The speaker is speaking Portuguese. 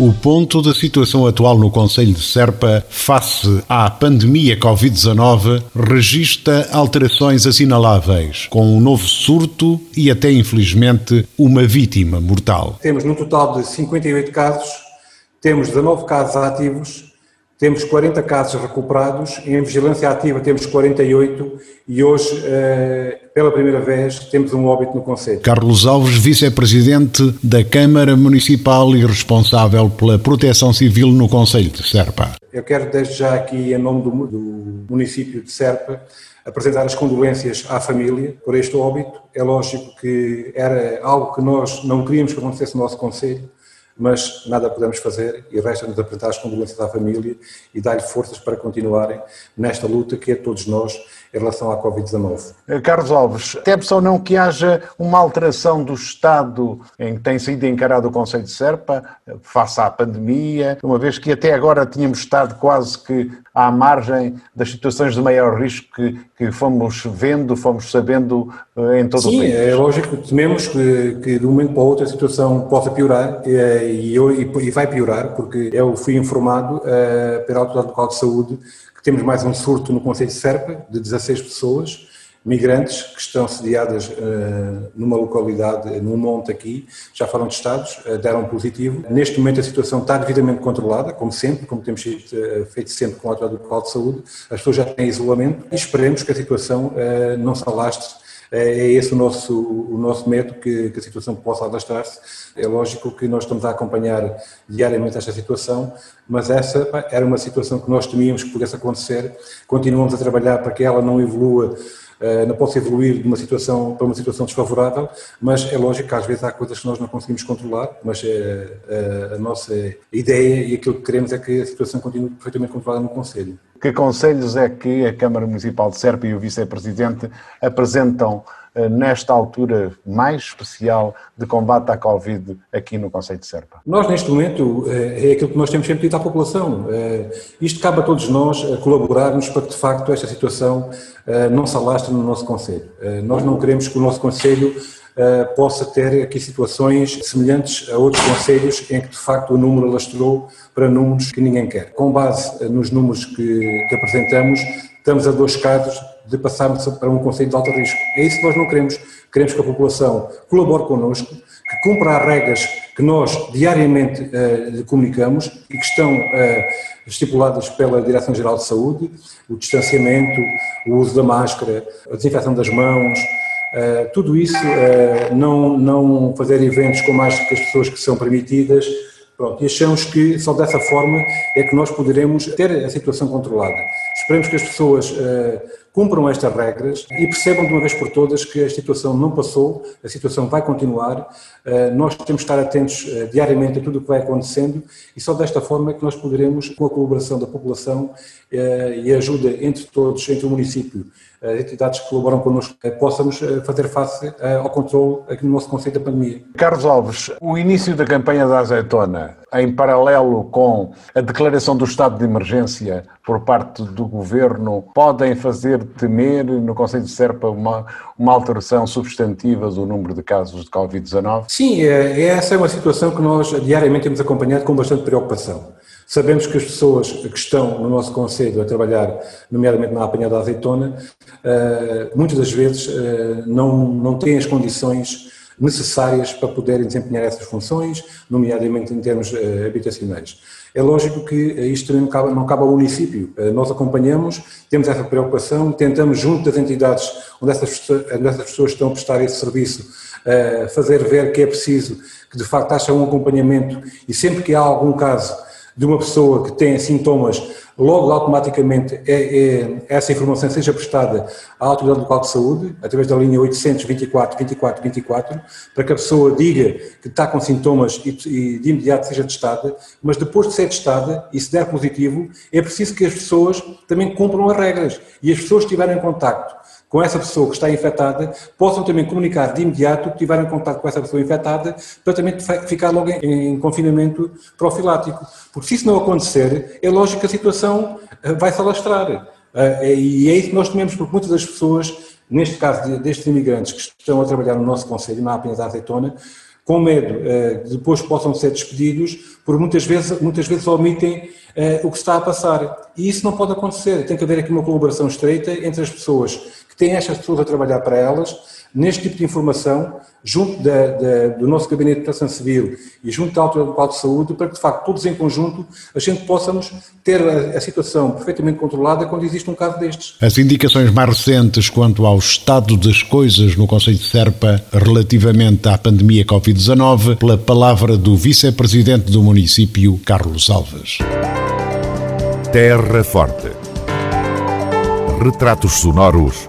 O ponto da situação atual no Conselho de Serpa face à pandemia Covid-19 registra alterações assinaláveis, com um novo surto e até infelizmente uma vítima mortal. Temos no total de 58 casos, temos 19 casos ativos temos 40 casos recuperados, em vigilância ativa temos 48 e hoje, eh, pela primeira vez, temos um óbito no Conselho. Carlos Alves, vice-presidente da Câmara Municipal e responsável pela proteção civil no Conselho de Serpa. Eu quero desde já aqui, em nome do, do município de Serpa, apresentar as condolências à família por este óbito. É lógico que era algo que nós não queríamos que acontecesse no nosso Conselho, mas nada podemos fazer e resta-nos apresentar as condolências à família e dar-lhe forças para continuarem nesta luta que é todos nós em relação à Covid-19. Eh, Carlos Alves, tem-se ou não que haja uma alteração do estado em que tem sido encarado o Conselho de Serpa, eh, face à pandemia, uma vez que até agora tínhamos estado quase que à margem das situações de maior risco que, que fomos vendo, fomos sabendo eh, em todo Sim, o país? Sim, é lógico, tememos que, que de um momento para o outro a situação possa piorar e, e, e vai piorar, porque eu fui informado uh, pela Autoridade Local de Saúde que temos mais um surto no Conselho de Serpa, de 16 pessoas, migrantes que estão sediadas uh, numa localidade, num monte aqui, já foram testados, uh, deram positivo. Neste momento a situação está devidamente controlada, como sempre, como temos feito, sempre com a autoridade local de saúde, as pessoas já têm isolamento e esperemos que a situação não se alastre é, é esse o nosso, o nosso medo, que, que a situação possa alastrar-se. É lógico que nós estamos a acompanhar diariamente esta situação, mas essa era uma situação que nós temíamos que pudesse acontecer. Continuamos a trabalhar para que ela não evolua eh, não possa evoluir de uma situação para uma situação desfavorável, mas é lógico que às vezes há coisas que nós não conseguimos controlar, mas é, é, a nossa ideia e aquilo que queremos é que a situação continue perfeitamente controlada no Conselho. Que conselhos é que a Câmara Municipal de Serpa e o Vice-Presidente apresentam nesta altura mais especial de combate à Covid aqui no Conselho de Serpa? Nós, neste momento, eh, é aquilo que nós temos sempre dito à população. Eh, isto cabe a todos nós colaborarmos para que, de facto, esta situação não se alastre no nosso Conselho. Nós não queremos que o nosso Conselho possa ter aqui situações semelhantes a outros conselhos em que de facto o número lastrou para números que ninguém quer. Com base nos números que, que apresentamos, estamos a dois casos de passarmos para um conceito de alto risco. É isso que nós não queremos. Queremos que a população colabore connosco, que cumpra as regras que nós diariamente uh, comunicamos e que estão uh, estipuladas pela Direção-Geral de Saúde, o distanciamento, o uso da máscara, a desinfecção das mãos, uh, tudo isso, não, não fazer eventos com mais que as pessoas que são permitidas, Pronto, e achamos que só dessa forma é que nós poderemos ter a situação controlada. Esperemos que as pessoas uh, cumpram estas regras e percebam de uma vez por todas que a situação não passou, a situação vai continuar. Uh, nós temos que estar atentos uh, diariamente a tudo o que vai acontecendo e só desta forma é que nós poderemos, com a colaboração da população e a ajuda entre todos, entre o município as entidades que colaboram connosco, eh, possamos eh, fazer face eh, ao controle aqui no nosso conceito da pandemia. Carlos Alves, o início da campanha da azeitona, em paralelo com a declaração do estado de emergência por parte do governo, podem fazer temer no Conselho de Serpa uma, uma alteração substantiva do número de casos de Covid-19? Sim, essa é uma situação que nós diariamente temos acompanhado com bastante preocupação. Sabemos que as pessoas que estão no nosso Conselho a trabalhar, nomeadamente na apanhada da azeitona, eh, muitas das vezes eh, não, não têm as condições necessárias para poderem desempenhar essas funções, nomeadamente em termos eh, habitacionais. É lógico que isto não cabe, não cabe ao município. Nós acompanhamos, temos essa preocupação, tentamos, junto das entidades onde essas, onde essas pessoas estão a prestar esse serviço, fazer ver que é preciso que de facto haja um acompanhamento e sempre que há algum caso de uma pessoa que tem sintomas, logo automaticamente é, é, essa informação seja prestada à Autoridade Local de Saúde, através da linha 824 24 24, para que a pessoa diga que está com sintomas e, e de imediato seja testada, mas depois de ser testada e se der positivo, é preciso que as pessoas também cumpram as regras. E as pessoas que estiverem em contacto com essa pessoa que está infectada, possam também comunicar de imediato que tiveram contato com essa pessoa infectada para também ficar logo em, em confinamento profilático. Porque se isso não acontecer, é lógico que a situação eh, vai se alastrar. Eh, e é isso que nós tememos, porque muitas das pessoas, neste caso destes imigrantes que estão a trabalhar no nosso Conselho, não apenas a azeitona, com medo de depois possam ser despedidos, por muitas vezes, muitas vezes omitem o que está a passar. E isso não pode acontecer. Tem que haver aqui uma colaboração estreita entre as pessoas que têm estas pessoas a trabalhar para elas neste tipo de informação, junto da, da, do nosso Gabinete de Proteção Civil e junto da Autoridade Local de Saúde, para que, de facto, todos em conjunto, a gente possamos ter a, a, situação perfeitamente controlada quando existe um caso destes. As indicações mais recentes quanto ao estado das coisas no Conselho de Serpa relativamente à pandemia Covid-19, pela palavra do Vice-Presidente do município, Carlos Alves. Terra Forte. Retratos sonoros